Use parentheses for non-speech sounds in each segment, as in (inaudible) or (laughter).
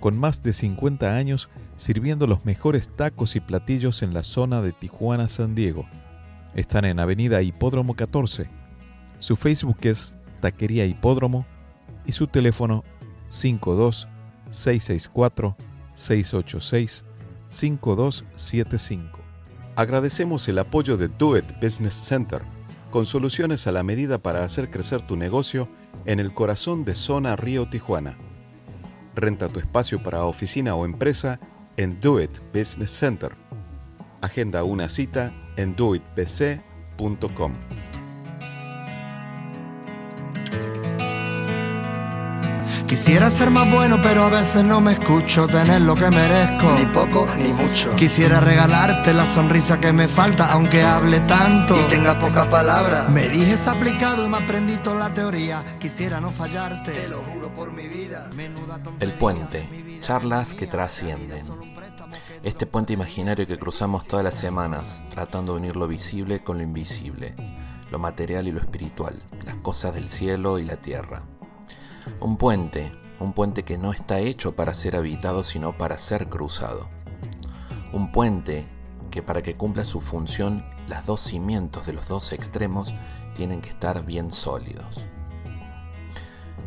Con más de 50 años sirviendo los mejores tacos y platillos en la zona de Tijuana, San Diego. Están en Avenida Hipódromo 14. Su Facebook es Taquería Hipódromo y su teléfono 52 664 686 5275. Agradecemos el apoyo de Do It Business Center, con soluciones a la medida para hacer crecer tu negocio en el corazón de Zona Río Tijuana. Renta tu espacio para oficina o empresa en Do It Business Center. Agenda una cita en doitbc.com. Quisiera ser más bueno, pero a veces no me escucho tener lo que merezco. Ni poco ni mucho. Quisiera regalarte la sonrisa que me falta, aunque hable tanto. Y tenga poca palabra. Me dijes aplicado y me aprendí toda la teoría. Quisiera no fallarte. Te lo juro por mi vida. Menuda El tontería. puente, Mi vida charlas que trascienden. Este puente imaginario que cruzamos todas las semanas, tratando de unir lo visible con lo invisible, lo material y lo espiritual, las cosas del cielo y la tierra. Un puente, un puente que no está hecho para ser habitado, sino para ser cruzado. Un puente que para que cumpla su función, las dos cimientos de los dos extremos tienen que estar bien sólidos.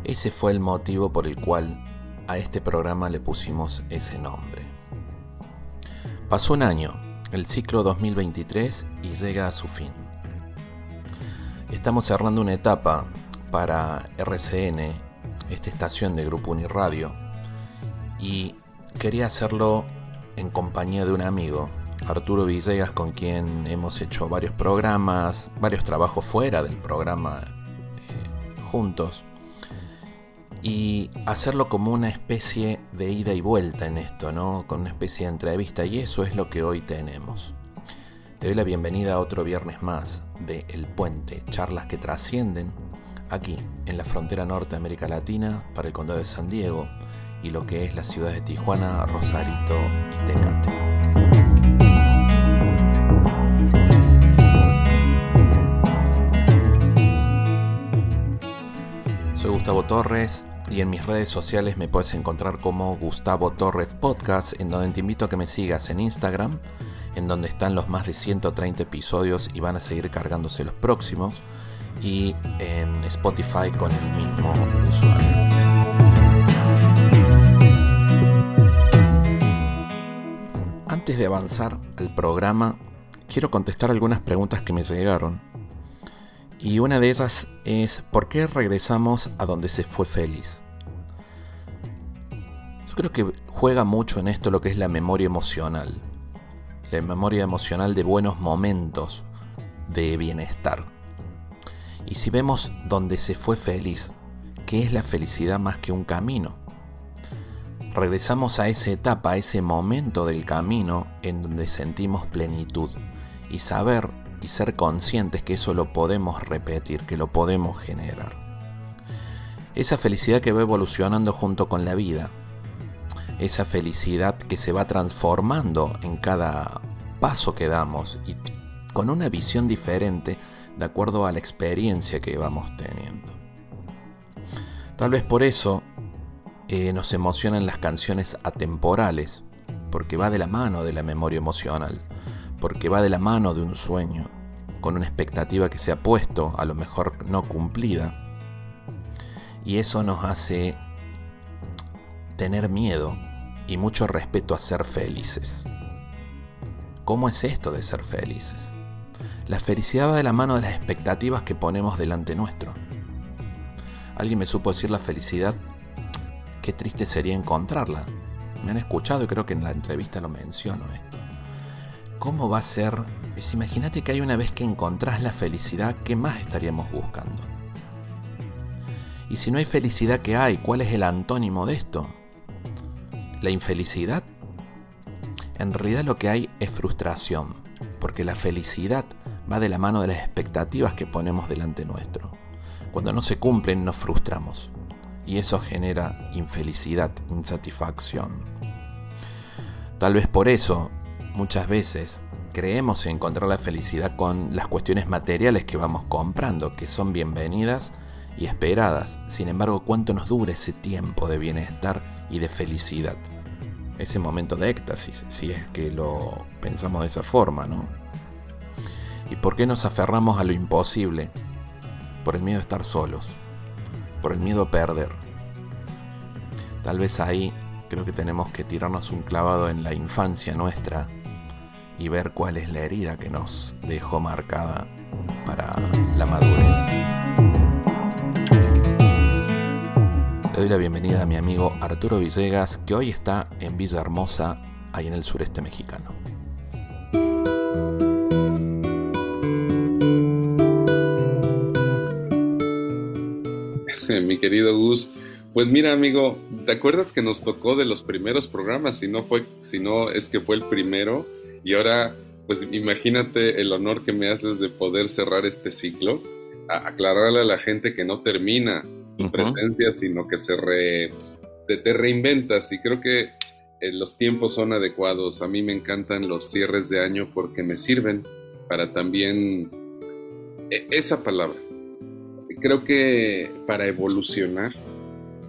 Ese fue el motivo por el cual a este programa le pusimos ese nombre. Pasó un año, el ciclo 2023, y llega a su fin. Estamos cerrando una etapa para RCN, esta estación de Grupo Uniradio, y quería hacerlo en compañía de un amigo, Arturo Villegas, con quien hemos hecho varios programas, varios trabajos fuera del programa eh, juntos y hacerlo como una especie de ida y vuelta en esto, ¿no? Con una especie de entrevista y eso es lo que hoy tenemos. Te doy la bienvenida a otro viernes más de El Puente, charlas que trascienden aquí en la frontera norte de América Latina para el condado de San Diego y lo que es la ciudad de Tijuana, Rosarito y Tecate. Soy Gustavo Torres y en mis redes sociales me puedes encontrar como Gustavo Torres Podcast, en donde te invito a que me sigas en Instagram, en donde están los más de 130 episodios y van a seguir cargándose los próximos, y en Spotify con el mismo usuario. Antes de avanzar al programa, quiero contestar algunas preguntas que me llegaron. Y una de ellas es, ¿por qué regresamos a donde se fue feliz? Yo creo que juega mucho en esto lo que es la memoria emocional. La memoria emocional de buenos momentos de bienestar. Y si vemos donde se fue feliz, ¿qué es la felicidad más que un camino? Regresamos a esa etapa, a ese momento del camino en donde sentimos plenitud y saber y ser conscientes que eso lo podemos repetir, que lo podemos generar. Esa felicidad que va evolucionando junto con la vida, esa felicidad que se va transformando en cada paso que damos y con una visión diferente de acuerdo a la experiencia que vamos teniendo. Tal vez por eso eh, nos emocionan las canciones atemporales, porque va de la mano de la memoria emocional, porque va de la mano de un sueño, con una expectativa que se ha puesto, a lo mejor no cumplida, y eso nos hace tener miedo y mucho respeto a ser felices. ¿Cómo es esto de ser felices? La felicidad va de la mano de las expectativas que ponemos delante nuestro. Alguien me supo decir la felicidad, qué triste sería encontrarla. Me han escuchado y creo que en la entrevista lo menciono esto. ¿Cómo va a ser? Es, imagínate que hay una vez que encontrás la felicidad, ¿qué más estaríamos buscando? Y si no hay felicidad, ¿qué hay? ¿Cuál es el antónimo de esto? ¿La infelicidad? En realidad lo que hay es frustración. porque la felicidad va de la mano de las expectativas que ponemos delante nuestro. Cuando no se cumplen nos frustramos y eso genera infelicidad, insatisfacción. Tal vez por eso muchas veces creemos encontrar la felicidad con las cuestiones materiales que vamos comprando, que son bienvenidas y esperadas. Sin embargo, ¿cuánto nos dura ese tiempo de bienestar y de felicidad? Ese momento de éxtasis, si es que lo pensamos de esa forma, ¿no? ¿Y por qué nos aferramos a lo imposible? Por el miedo a estar solos, por el miedo a perder. Tal vez ahí creo que tenemos que tirarnos un clavado en la infancia nuestra y ver cuál es la herida que nos dejó marcada para la madurez. Le doy la bienvenida a mi amigo Arturo Villegas, que hoy está en Villa Hermosa, ahí en el sureste mexicano. Mi querido Gus, pues mira amigo, ¿te acuerdas que nos tocó de los primeros programas? Si no fue, si no es que fue el primero, y ahora, pues imagínate el honor que me haces de poder cerrar este ciclo, aclararle a la gente que no termina tu presencia, sino que se te, reinventas. Y creo que eh, los tiempos son adecuados. A mí me encantan los cierres de año porque me sirven para también e, esa palabra. Creo que para evolucionar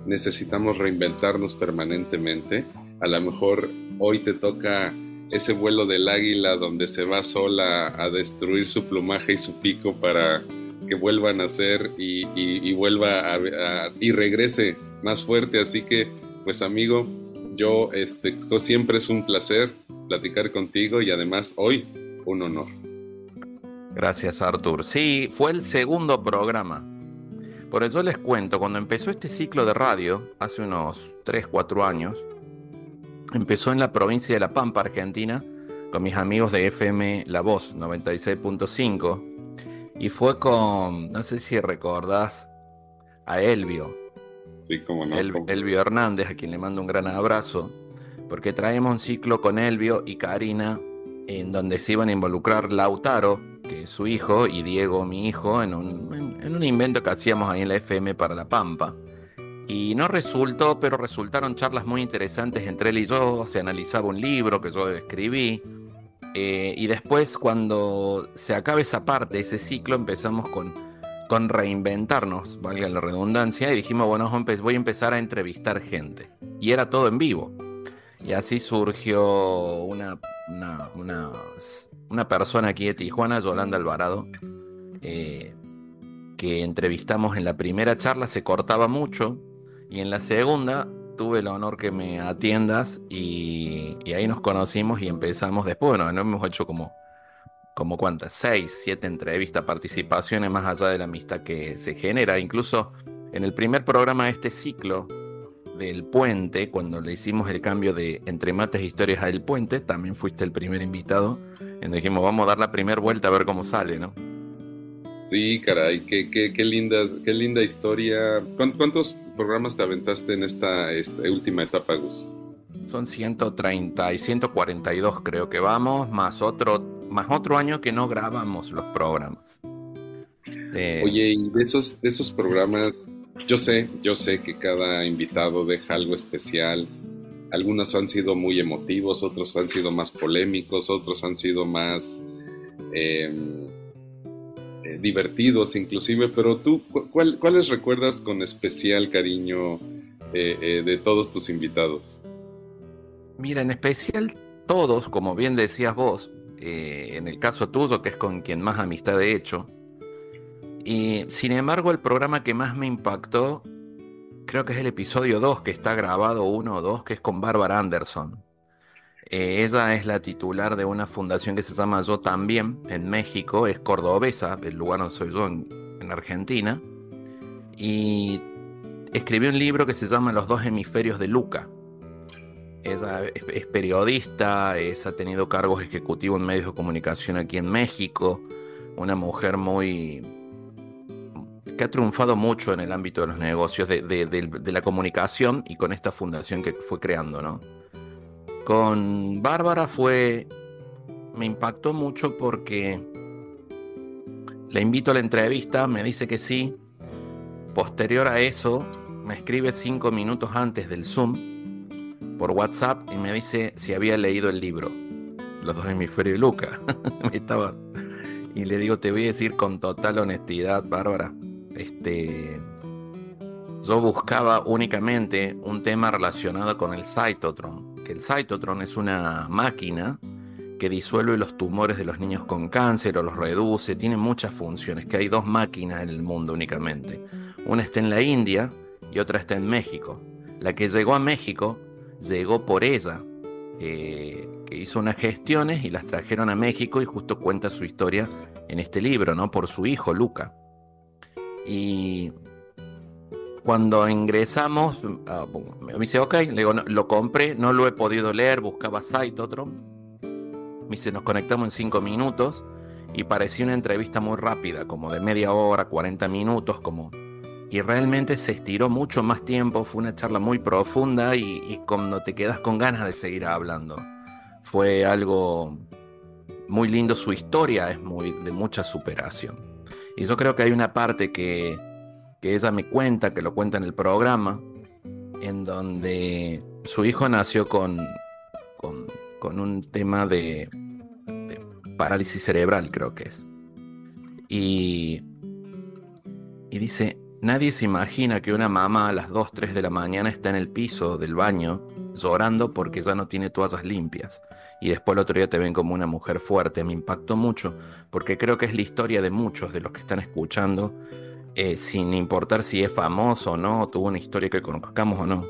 necesitamos reinventarnos permanentemente. A lo mejor hoy te toca ese vuelo del águila donde se va sola a destruir su plumaje y su pico para que vuelva a nacer y, vuelva a, y regrese más fuerte. Así que, pues amigo, yo este, siempre es un placer platicar contigo y además hoy un honor. Gracias, Artur. Sí, fue el segundo programa. Por eso les cuento, cuando empezó este ciclo de radio, hace unos 3, 4 años, Empezó en la provincia de La Pampa, Argentina, con mis amigos de FM La Voz 96.5. Y fue con, no sé si recordás, a Elvio. Sí, como no. Elvio Hernández, a quien le mando un gran abrazo, porque traemos un ciclo con Elvio y Karina, en donde se iban a involucrar Lautaro, que su hijo, y Diego, mi hijo, en un, en un invento que hacíamos ahí en la FM para La Pampa. Y no resultó, pero resultaron charlas muy interesantes entre él y yo. Se analizaba un libro que yo escribí. Eh, y después, cuando se acabe esa parte, ese ciclo, empezamos con, con reinventarnos, valga la redundancia, y dijimos, bueno, voy a empezar a entrevistar gente. Y era todo en vivo. Y así surgió una, una, persona aquí de Tijuana, Yolanda Alvarado, eh, que entrevistamos en la primera charla, se cortaba mucho, y en la segunda tuve el honor que me atiendas y, ahí nos conocimos y empezamos después. Bueno, no hemos hecho como, como cuántas, seis, siete entrevistas, participaciones más allá de la amistad que se genera. Incluso en el primer programa de este ciclo del puente, cuando le hicimos el cambio de entre mates e historias a El Puente, también fuiste el primer invitado. Y dijimos, vamos a dar la primera vuelta a ver cómo sale, ¿no? Sí, caray, qué, qué, linda, qué linda historia. ¿Cuántos programas te aventaste en esta, última etapa, Gus? Son 130 y 142 creo que vamos, más otro, más otro año que no grabamos los programas. Este, Oye, y de esos, de esos programas, yo sé, yo sé que cada invitado deja algo especial. Algunos han sido muy emotivos, otros han sido más polémicos, otros han sido más... Em, eh, divertidos inclusive, pero tú, ¿cuáles recuerdas con especial cariño eh, eh, de todos tus invitados? Mira, en especial todos, como bien decías vos, en el caso tuyo, que es con quien más amistad he hecho, y sin embargo el programa que más me impactó, creo que es el episodio 2, que está grabado uno o dos, que es con Bárbara Anderson. Eh, ella es la titular de una fundación que se llama Yo También en México, es cordobesa, el lugar donde soy yo en, Argentina, y escribió un libro que se llama Los dos hemisferios de Luca. Ella es, periodista, ha tenido cargos ejecutivos en medios de comunicación aquí en México, una mujer muy que ha triunfado mucho en el ámbito de los negocios, de, de la comunicación y con esta fundación que fue creando, ¿no? Con Bárbara fue me impactó mucho porque le invito a la entrevista, me dice que sí. Posterior a eso, me escribe cinco minutos antes del Zoom por WhatsApp y me dice si había leído el libro. Los dos hemisferios de Luca. (laughs) Estaba... Y le digo, te voy a decir con total honestidad, Bárbara. Este. Yo buscaba únicamente un tema relacionado con el cytotron. Que el cytotron es una máquina que disuelve los tumores de los niños con cáncer o los reduce. Tiene muchas funciones. Que hay dos máquinas en el mundo únicamente. Una está en la India y otra está en México. La que llegó a México llegó por ella, eh, que hizo unas gestiones y las trajeron a México y justo cuenta su historia en este libro, ¿no? Por su hijo, Luca. Y cuando ingresamos, ah, me dice, ok, le digo, lo compré, no lo he podido leer, buscaba Cytotron. Me dice, nos conectamos en cinco minutos y parecía una entrevista muy rápida, como de media hora, 40 minutos, como y realmente se estiró mucho más tiempo, fue una charla muy profunda y, cuando te quedas con ganas de seguir hablando. Fue algo muy lindo, su historia es muy de mucha superación. Y yo creo que hay una parte que, que ella me cuenta, que lo cuenta en el programa, en donde su hijo nació con, con, un tema de, de parálisis cerebral, creo que es. Y, y dice, Nadie se imagina que una mamá a las 2, 3 de la mañana está en el piso del baño llorando porque ya no tiene toallas limpias. Y después el otro día te ven como una mujer fuerte. Me impactó mucho porque creo que es la historia de muchos de los que están escuchando, eh, sin importar si es famoso o no, tuvo una historia que conozcamos o no.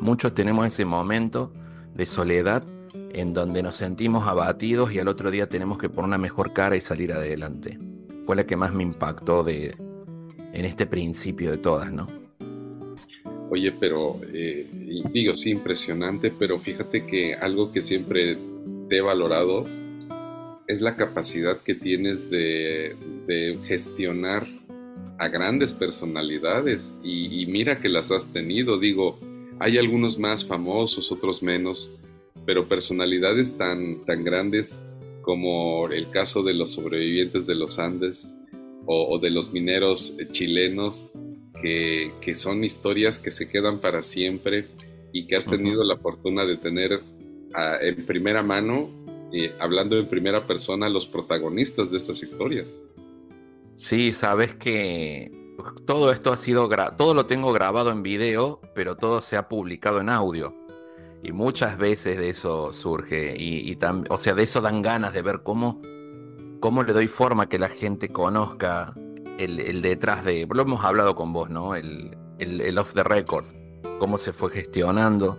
Muchos tenemos ese momento de soledad en donde nos sentimos abatidos y al otro día tenemos que poner una mejor cara y salir adelante. Fue la que más me impactó de, en este principio de todas, ¿no? Oye, pero eh, digo, sí, impresionante, pero fíjate que algo que siempre te he valorado es la capacidad que tienes de, gestionar a grandes personalidades y, mira que las has tenido, digo, hay algunos más famosos, otros menos, pero personalidades tan, tan grandes como el caso de los sobrevivientes de los Andes, o, de los mineros eh, chilenos, que, son historias que se quedan para siempre y que has tenido la fortuna de tener en primera mano, eh, hablando en primera persona, los protagonistas de estas historias. Sí, sabes que todo esto ha sido, todo lo tengo grabado en video, pero todo se ha publicado en audio. Y muchas veces de eso surge, y, y o sea, de eso dan ganas de ver cómo cómo le doy forma a que la gente conozca el, detrás de. Lo hemos hablado con vos, ¿no? El, el, off the record, cómo se fue gestionando.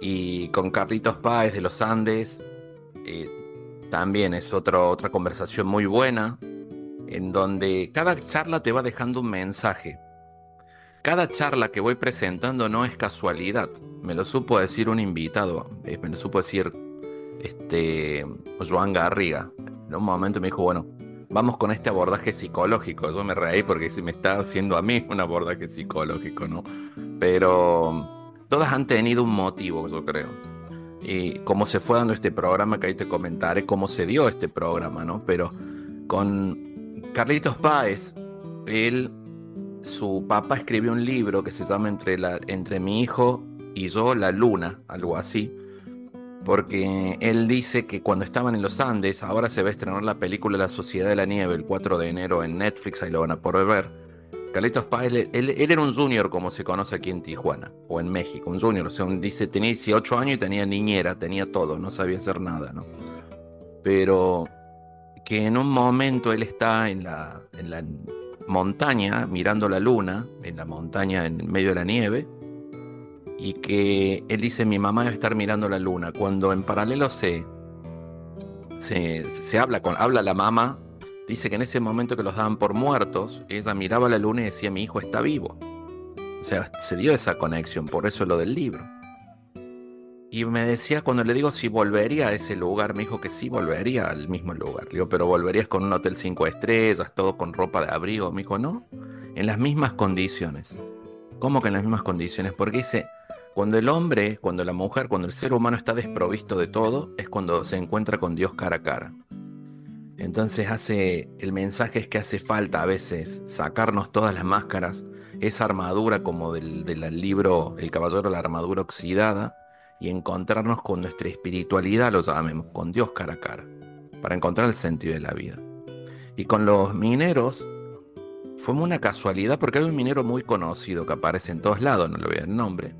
Y con Carlitos Páez de los Andes, eh, también es otra conversación muy buena, en donde cada charla te va dejando un mensaje. Cada charla que voy presentando no es casualidad. Me lo supo decir un invitado, eh, me lo supo decir este, Joan Garriga, en un momento me dijo, bueno, vamos con este abordaje psicológico. Yo me reí porque se me está haciendo a mí un abordaje psicológico, ¿no? Pero todas han tenido un motivo, yo creo. Y cómo se fue dando este programa, que ahí te comentaré cómo se dio este programa, ¿no? Pero con Carlitos Páez, él, su papá escribió un libro que se llama Entre, entre mi hijo y yo, La Luna, algo así porque él dice que cuando estaban en los Andes, ahora se va a estrenar la película La Sociedad de la Nieve el 4 de enero en Netflix, ahí lo van a poder ver. Carlitos Páez, él, era un junior como se conoce aquí en Tijuana o en México, un junior, o sea, dice, tenía 18 años y tenía niñera, tenía todo, no sabía hacer nada, ¿no? Pero que en un momento él está en la, en la montaña mirando la luna, en la montaña en medio de la nieve, y que él dice mi mamá debe estar mirando la luna, cuando en paralelo se, se, habla con habla la mamá, dice que en ese momento que los daban por muertos, ella miraba la luna y decía mi hijo está vivo. O sea, se dio esa conexión, por eso lo del libro. Y me decía, cuando le digo si volvería a ese lugar, me dijo que sí volvería al mismo lugar. Le digo, pero volverías con un hotel cinco estrellas, todo con ropa de abrigo. Me dijo, no, en las mismas condiciones. ¿Cómo que en las mismas condiciones? Porque dice, Cuando el hombre, cuando la mujer, cuando el ser humano está desprovisto de todo, es cuando se encuentra con Dios cara a cara. Entonces hace, el mensaje es que hace falta a veces sacarnos todas las máscaras, esa armadura como del, libro El Caballero la Armadura Oxidada, y encontrarnos con nuestra espiritualidad, lo llamemos, con Dios cara a cara, para encontrar el sentido de la vida. Y con los mineros fue una casualidad porque hay un minero muy conocido que aparece en todos lados, no le voy a dar el nombre.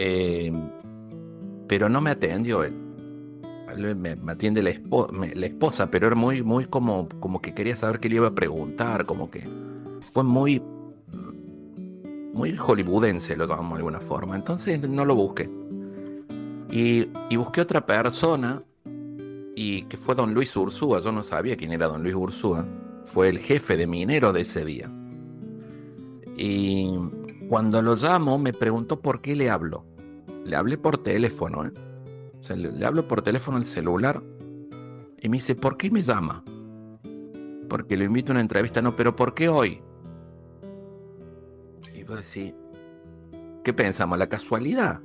Eh, pero no me atendió él. Me, atiende la, esposa, pero era muy, muy como, como que quería saber qué le iba a preguntar, como que fue muy, muy hollywoodense, lo llamamos de alguna forma. Entonces no lo busqué. Y, y busqué otra persona y que fue don Luis Ursúa. Yo no sabía quién era don Luis Ursúa. Fue el jefe de minero de ese día. Y cuando lo llamo me preguntó por qué le hablo. Le hablé por teléfono, ¿eh? le, hablo por teléfono al celular y me dice, ¿por qué me llama? Porque lo invito a una entrevista, no, pero ¿por qué hoy? Y vos decís, ¿qué pensamos? ¿La casualidad?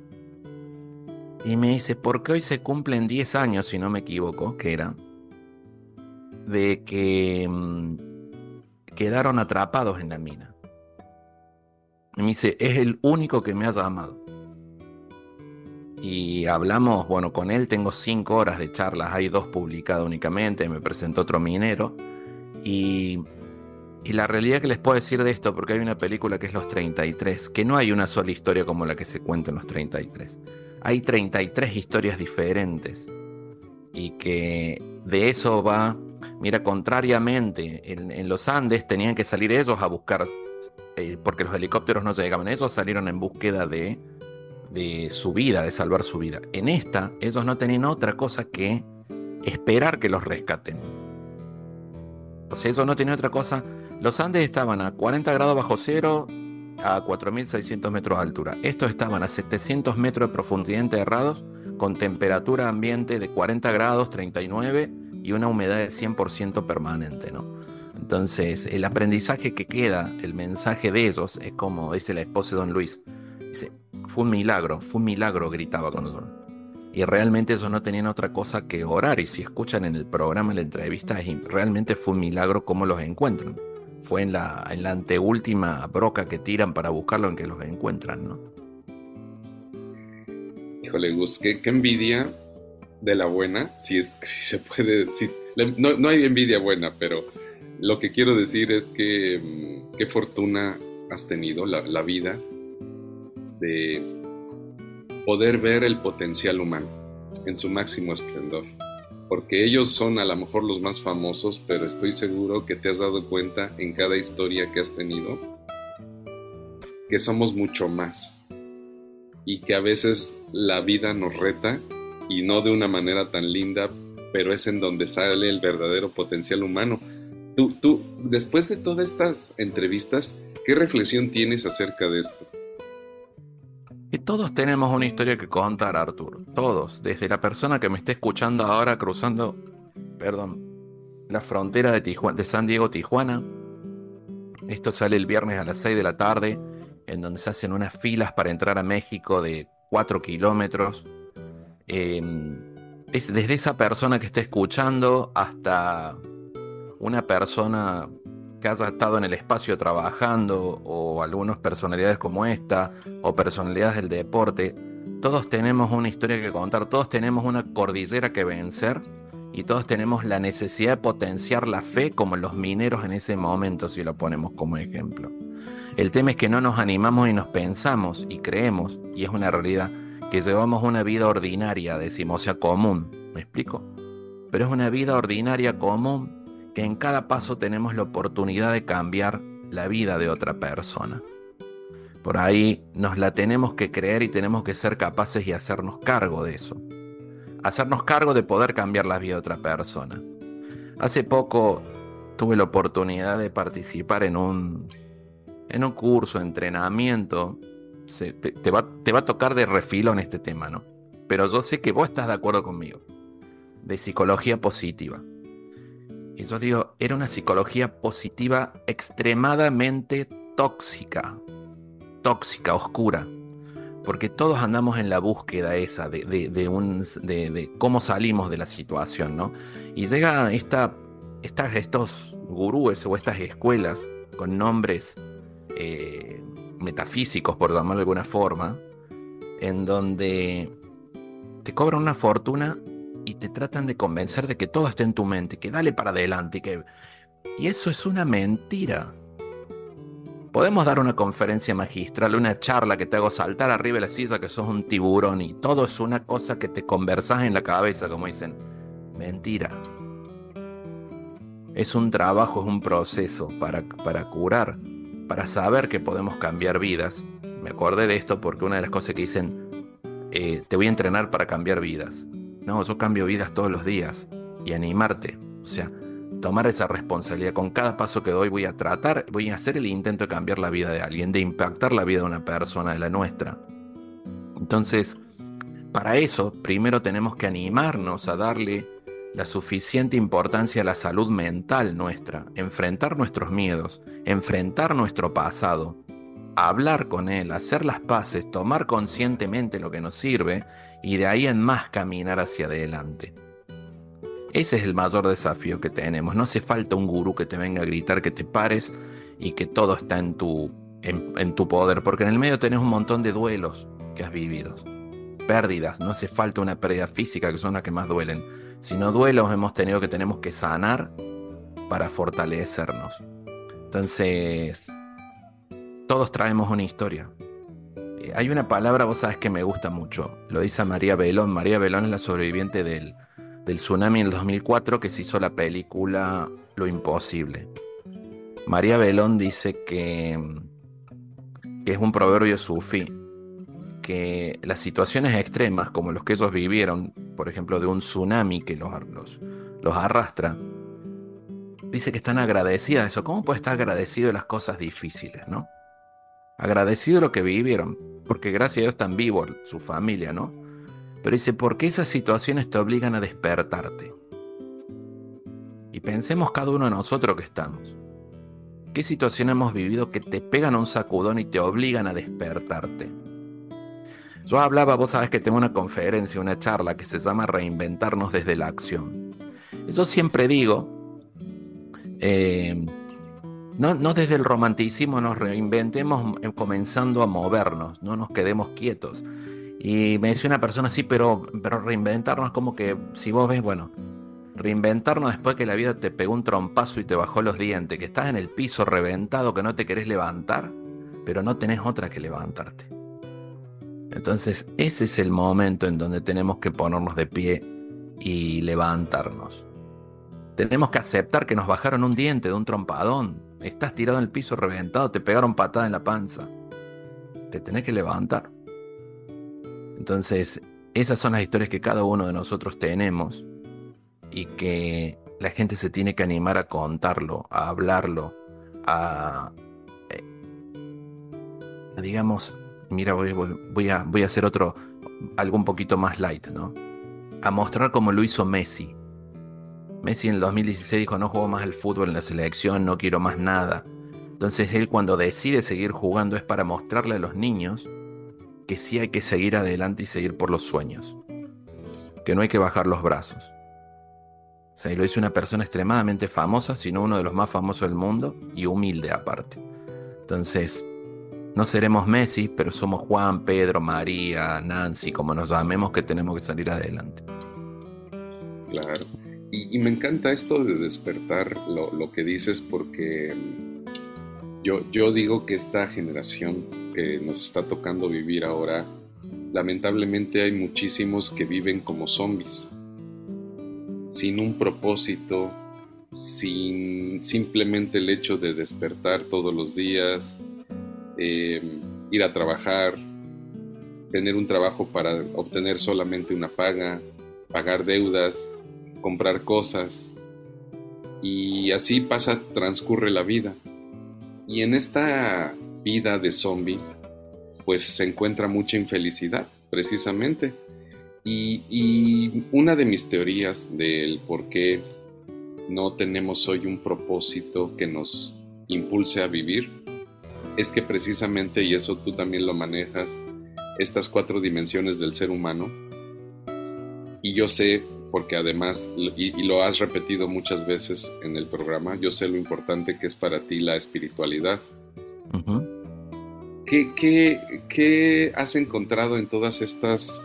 Y me dice, porque hoy se cumplen 10 años, si no me equivoco, que era, de que mm, quedaron atrapados en la mina. Y me dice, es el único que me ha llamado. Y hablamos, bueno, con él tengo 5 horas de charlas, hay dos publicadas únicamente, me presentó otro minero. Y, y la realidad que les puedo decir de esto, porque hay una película que es Los 33, que no hay una sola historia como la que se cuenta en Los 33 hay 33 historias diferentes y que de eso va, mira, contrariamente, en, los Andes tenían que salir ellos a buscar, eh, porque los helicópteros no llegaban, ellos salieron en búsqueda de, de su vida, de salvar su vida. En esta, ellos no tenían otra cosa que esperar que los rescaten. O ellos no tenían otra cosa. Los Andes estaban a 40 grados bajo cero, a 4.600 metros de altura. Estos estaban a 700 metros de profundidad enterrados con temperatura ambiente de 40 grados, 39 y una humedad de 100% permanente, ¿no? Entonces, el aprendizaje que queda, el mensaje de ellos, es como dice la esposa de Don Luis. Dice, fue un milagro, fue un milagro, gritaba con nosotros. Y realmente ellos no tenían otra cosa que orar. Y si escuchan en el programa, la entrevista, realmente fue un milagro cómo los encuentran fue en la, en la anteúltima broca que tiran para buscarlo en que los encuentran, ¿no? Híjole, Gus, qué, envidia de la buena, si es (laughs) si se puede, si, no, no, hay envidia buena, pero lo que quiero decir es que mm, qué fortuna has tenido la vida de poder ver el potencial humano en su máximo esplendor porque ellos son a lo mejor los más famosos, pero estoy seguro que te has dado cuenta en cada historia que has tenido que somos mucho más y que a veces la vida nos reta y no de una manera tan linda, pero es en donde sale el verdadero potencial humano. Tú, tú, después de todas estas entrevistas, ¿qué reflexión tienes acerca de esto? Todos tenemos una historia que contar, Arthur. Todos. Desde la persona que me esté escuchando ahora cruzando, perdón, la frontera de, San Diego, Tijuana. Esto sale el viernes a las 6 de la tarde, en donde se hacen unas filas para entrar a México de 4 kilómetros. Es desde esa persona que está escuchando hasta una persona que haya estado en el espacio trabajando, o algunas personalidades como esta, o personalidades del deporte, todos tenemos una historia que contar, todos tenemos una cordillera que vencer y todos tenemos la necesidad de potenciar la fe como los mineros en ese momento, si lo ponemos como ejemplo. El tema es que no nos animamos y nos pensamos y creemos, y es una realidad, que llevamos una vida ordinaria, decimos, o sea, común, ¿me explico? Pero es una vida ordinaria común que en cada paso tenemos la oportunidad de cambiar la vida de otra persona. Por ahí nos la tenemos que creer y tenemos que ser capaces y hacernos cargo de eso. Hacernos cargo de poder cambiar la vida de otra persona. Hace poco tuve la oportunidad de participar en un, en un curso, entrenamiento. te, va, te va a tocar de refilo en este tema, ¿no? Pero yo sé que vos estás de acuerdo conmigo. De psicología positiva. Y yo digo, era una psicología positiva extremadamente tóxica, tóxica, oscura. porque todos andamos en la búsqueda esa de, un, de, cómo salimos de la situación, ¿no? Y llega esta, estas, estos gurúes o estas escuelas con nombres eh, metafísicos, por llamarlo de alguna forma, en donde te cobran una fortuna y te tratan de convencer de que todo está en tu mente, que dale para adelante, que... Y eso es una mentira. Podemos dar una conferencia magistral, una charla que te hago saltar arriba de la silla que sos un tiburón y todo es una cosa que te conversas en la cabeza, como dicen. Mentira. Es un trabajo, es un proceso para, para curar, para saber que podemos cambiar vidas. Me acordé de esto porque una de las cosas que dicen, eh, te voy a entrenar para cambiar vidas. No, yo cambio vidas todos los días y animarte. O sea, tomar esa responsabilidad. Con cada paso que doy voy a tratar, voy a hacer el intento de cambiar la vida de alguien, de impactar la vida de una persona, de la nuestra. Entonces, para eso, primero tenemos que animarnos a darle la suficiente importancia a la salud mental nuestra, enfrentar nuestros miedos, enfrentar nuestro pasado, hablar con él, hacer las paces, tomar conscientemente lo que nos sirve y de ahí en más caminar hacia adelante. Ese es el mayor desafío que tenemos. No hace falta un gurú que te venga a gritar que te pares y que todo está en tu, en, tu poder, porque en el medio tenés un montón de duelos que has vivido. Pérdidas, no hace falta una pérdida física, que son las que más duelen, sino duelos hemos tenido que tenemos que sanar para fortalecernos. Entonces, todos traemos una historia. Hay una palabra, vos sabes que me gusta mucho, lo dice María Belón. María Belón es la sobreviviente del, del tsunami en el 2004 que se hizo la película Lo Imposible. María Belón dice que, que es un proverbio sufí, que las situaciones extremas como los que ellos vivieron, por ejemplo de un tsunami que los, los, arrastra, dice que están agradecidas. ¿Cómo puede estar agradecido de las cosas difíciles, no? Agradecido de lo que vivieron, porque gracias a Dios están vivos, su familia, ¿no? Pero dice, ¿por qué esas situaciones te obligan a despertarte? Y pensemos cada uno de nosotros que estamos. ¿Qué situación hemos vivido que te pegan un sacudón y te obligan a despertarte? Yo hablaba, vos sabes que tengo una conferencia, una charla que se llama Reinventarnos desde la acción. Yo siempre digo, eh, no, no, desde el romanticismo nos reinventemos comenzando a movernos, no nos quedemos quietos. Y me decía una persona así, pero, pero reinventarnos como que, si vos ves, bueno, reinventarnos después que la vida te pegó un trompazo y te bajó los dientes, que estás en el piso reventado, que no te querés levantar, pero no tenés otra que levantarte. Entonces, ese es el momento en donde tenemos que ponernos de pie y levantarnos. Tenemos que aceptar que nos bajaron un diente de un trompadón. Estás tirado en el piso reventado, te pegaron patada en la panza. Te tenés que levantar. Entonces, esas son las historias que cada uno de nosotros tenemos y que la gente se tiene que animar a contarlo, a hablarlo, a, eh, digamos, mira, voy, voy, a, voy a hacer otro, algo un poquito más light, ¿no? A mostrar como lo hizo Messi. Messi en el 2016 dijo, no juego más al fútbol en la selección, no quiero más nada. Entonces él cuando decide seguir jugando es para mostrarle a los niños que sí hay que seguir adelante y seguir por los sueños, que no hay que bajar los brazos. O sea, y lo dice una persona extremadamente famosa, sino uno de los más famosos del mundo y humilde aparte. Entonces, no seremos Messi, pero somos Juan, Pedro, María, Nancy, como nos llamemos, que tenemos que salir adelante. Claro. Y, me encanta esto de despertar lo, lo que dices porque yo, digo que esta generación que nos está tocando vivir ahora, lamentablemente hay muchísimos que viven como zombies, sin un propósito, sin simplemente el hecho de despertar todos los días, em, ir a trabajar, tener un trabajo para obtener solamente una paga, pagar deudas, comprar cosas. Y así pasa, transcurre la vida. Y en esta vida de zombie, pues se encuentra mucha infelicidad, precisamente. Y, una de mis teorías del por qué no tenemos hoy un propósito que nos impulse a vivir es que precisamente, y eso tú también lo manejas, estas cuatro dimensiones del ser humano. Y yo sé, porque además, y, lo has repetido muchas veces en el programa, yo sé lo importante que es para ti la espiritualidad. ¿Qué, qué has encontrado en todas estas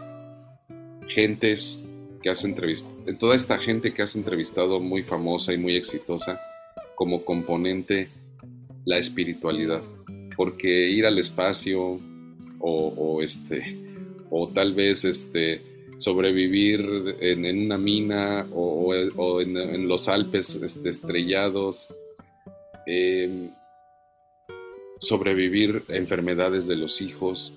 gentes que has entrevistado, en toda esta gente que has entrevistado muy famosa y muy exitosa, como componente la espiritualidad? Porque ir al espacio o, este, o tal vez este, sobrevivir en, una mina o, en, los Alpes este, estrellados, em, sobrevivir a enfermedades de los hijos.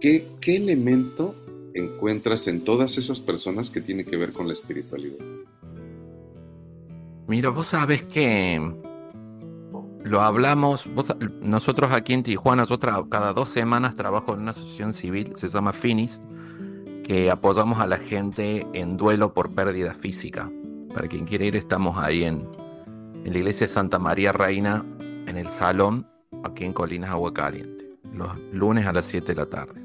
¿Qué, ¿Qué elemento encuentras en todas esas personas que tiene que ver con la espiritualidad? Mira, vos sabes que lo hablamos, nosotros aquí en Tijuana, nosotros cada dos semanas trabajo en una asociación civil, se llama Finis, que apoyamos a la gente en duelo por pérdida física. Para quien quiere ir, estamos ahí en, en la iglesia de Santa María Reina, en el salón, aquí en Colinas Agua Caliente, los lunes a las 7 de la tarde.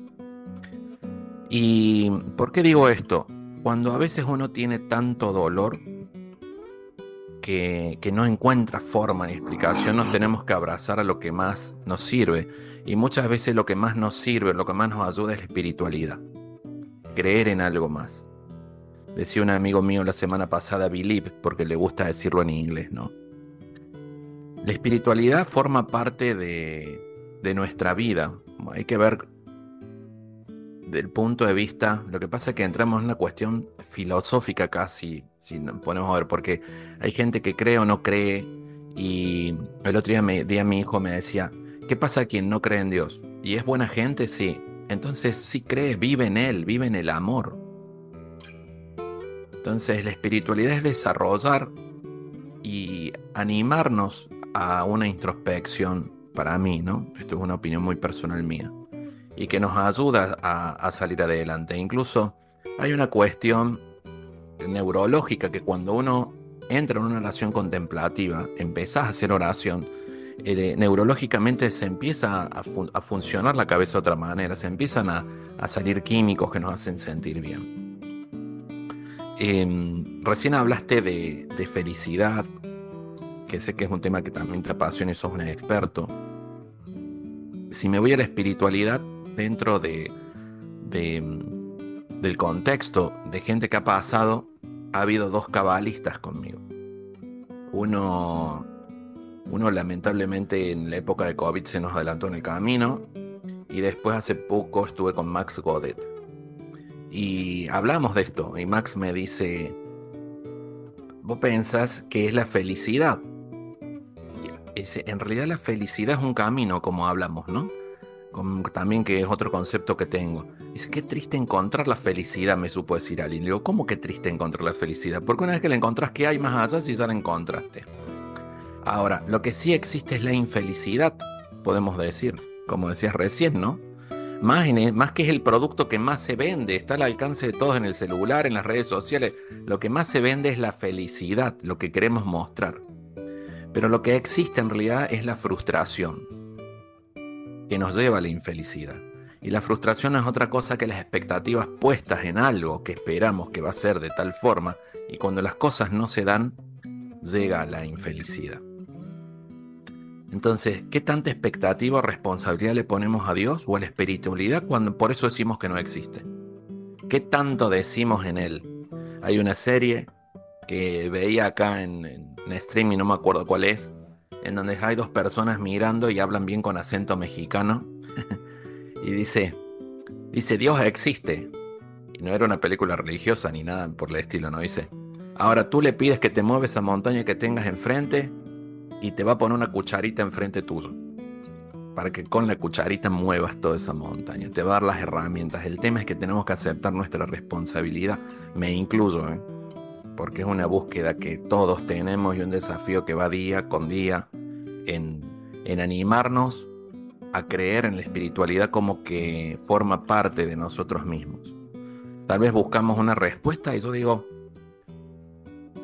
¿Y por qué digo esto? Cuando a veces uno tiene tanto dolor que, no encuentra forma ni explicación, nos tenemos que abrazar a lo que más nos sirve. Y muchas veces lo que más nos sirve, lo que más nos ayuda es la espiritualidad. Creer en algo más. Decía un amigo mío la semana pasada, believe, porque le gusta decirlo en inglés, ¿no? La espiritualidad forma parte de, de nuestra vida. Hay que ver del punto de vista, lo que pasa es que entramos en una cuestión filosófica casi, si ponemos a ver, porque hay gente que cree o no cree, y el otro día, me, día mi hijo me decía, ¿qué pasa a quien no cree en Dios? ¿Y es buena gente? Sí. Entonces sí cree, vive en Él, vive en el amor. Entonces la espiritualidad es desarrollar y animarnos a una introspección para mí, ¿no? Esto es una opinión muy personal mía y que nos ayuda a, salir adelante. Incluso hay una cuestión neurológica que cuando uno entra en una oración contemplativa, empezás a hacer oración, eh, neurológicamente se empieza a, funcionar la cabeza de otra manera, se empiezan a, salir químicos que nos hacen sentir bien. Em, recién hablaste de, de, felicidad, que sé que es un tema que también te apasiona y sos un experto. Si me voy a la espiritualidad, dentro de, del contexto de gente que ha pasado, ha habido dos cabalistas conmigo. Uno, uno lamentablemente en la época de COVID se nos adelantó en el camino y después hace poco estuve con Max Godet. Y hablamos de esto y Max me dice, vos pensás que es la felicidad. En realidad la felicidad es un camino, como hablamos, ¿no? También que es otro concepto que tengo. Dice, qué triste encontrar la felicidad, me supo decir alguien. Le digo, ¿cómo que triste encontrar la felicidad? Porque una vez que la encontrás, ¿qué hay más allá si ya la encontraste? Ahora, lo que sí existe es la infelicidad, podemos decir, como decías recién, ¿no? Más, más que es el producto que más se vende, está al alcance de todos en el celular, en las redes sociales. Lo que más se vende es la felicidad, lo que queremos mostrar. Pero lo que existe en realidad es la frustración que nos lleva a la infelicidad. Y la frustración es otra cosa que las expectativas puestas en algo que esperamos que va a ser de tal forma y cuando las cosas no se dan, llega la infelicidad. Entonces, ¿qué tanta expectativa o responsabilidad le ponemos a Dios o a la espiritualidad cuando por eso decimos que no existe? ¿Qué tanto decimos en Él? Hay una serie que veía acá en, en streaming, no me acuerdo cuál es, en donde hay dos personas mirando y hablan bien con acento mexicano. (laughs) y dice, dice, Dios existe. Y no era una película religiosa ni nada por el estilo, ¿no? Dice, ahora tú le pides que te mueves esa montaña que tengas enfrente y te va a poner una cucharita enfrente tuyo. Para que con la cucharita muevas toda esa montaña. Te va a dar las herramientas. El tema es que tenemos que aceptar nuestra responsabilidad. Me incluyo, ¿eh? Porque es una búsqueda que todos tenemos y un desafío que va día con día en, animarnos a creer en la espiritualidad como que forma parte de nosotros mismos. Tal vez buscamos una respuesta y yo digo,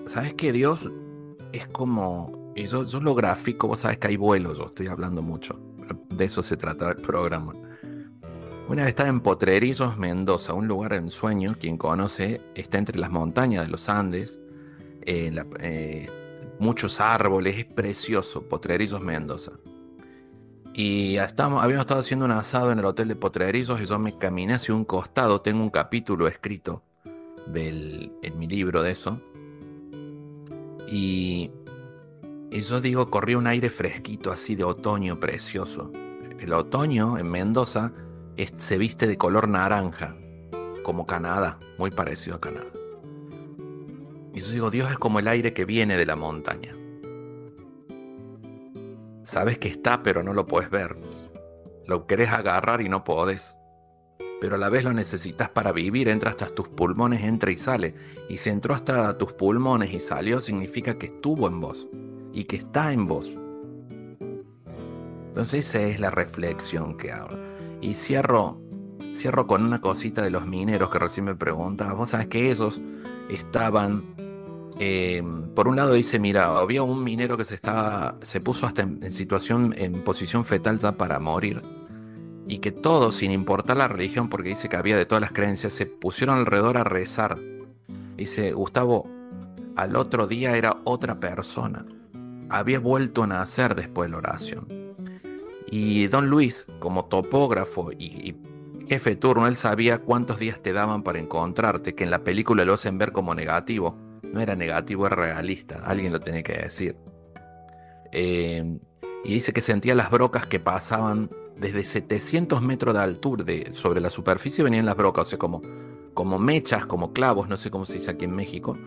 ¿sabes que Dios es como, y yo, yo lo gráfico, vos sabes que hay vuelos, yo estoy hablando mucho, de eso se trata el programa. Una vez estaba en Potrerillos, Mendoza, un lugar en sueño, quien conoce, está entre las montañas de los Andes, eh, muchos árboles, es precioso, Potrerillos, Mendoza. Y estamos, habíamos estado haciendo un asado en el hotel de Potrerillos y yo me caminé hacia un costado, tengo un capítulo escrito en mi libro de eso. Y, y yo digo, corría un aire fresquito así de otoño precioso. El otoño en Mendoza se viste de color naranja, como Canadá, muy parecido a Canadá. Y yo digo, Dios es como el aire que viene de la montaña. Sabes que está, pero no lo puedes ver. Lo querés agarrar y no podés. Pero a la vez lo necesitas para vivir, entra hasta tus pulmones, entra y sale. Y si entró hasta tus pulmones y salió, significa que estuvo en vos y que está en vos. Entonces esa es la reflexión que hago. Y cierro, cierro con una cosita de los mineros que recién me preguntabas. Vos sabés que esos estaban. Em, por un lado dice, mira, había un minero que se estaba. se puso hasta en, situación, en posición fetal ya para morir. Y que todos, sin importar la religión, porque dice que había de todas las creencias, se pusieron alrededor a rezar. Dice, Gustavo, al otro día era otra persona. Había vuelto a nacer después de la oración. Y don Luis, como topógrafo y, jefe de turno, él sabía cuántos días te daban para encontrarte, que en la película lo hacen ver como negativo. No era negativo, era realista, alguien lo tenía que decir. Eh, y dice que sentía las brocas que pasaban desde 700 metros de altura sobre la superficie, venían las brocas, o sea, como, como mechas, como clavos, no sé cómo se dice aquí en México,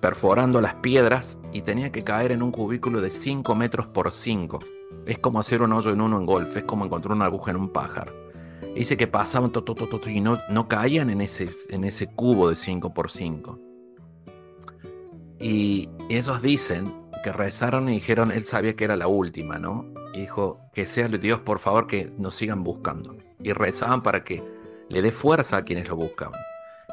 perforando las piedras y tenía que caer en un cubículo de 5 metros por 5 es como hacer un hoyo en uno en golf, es como encontrar una aguja en un pájaro. Dice que pasaban y no, no caían en ese, en ese cubo de 5x5. Y ellos dicen que rezaron y dijeron, él sabía que era la última, ¿no? Y dijo, que sea Dios, por favor, que nos sigan buscando. Y rezaban para que le dé fuerza a quienes lo buscaban.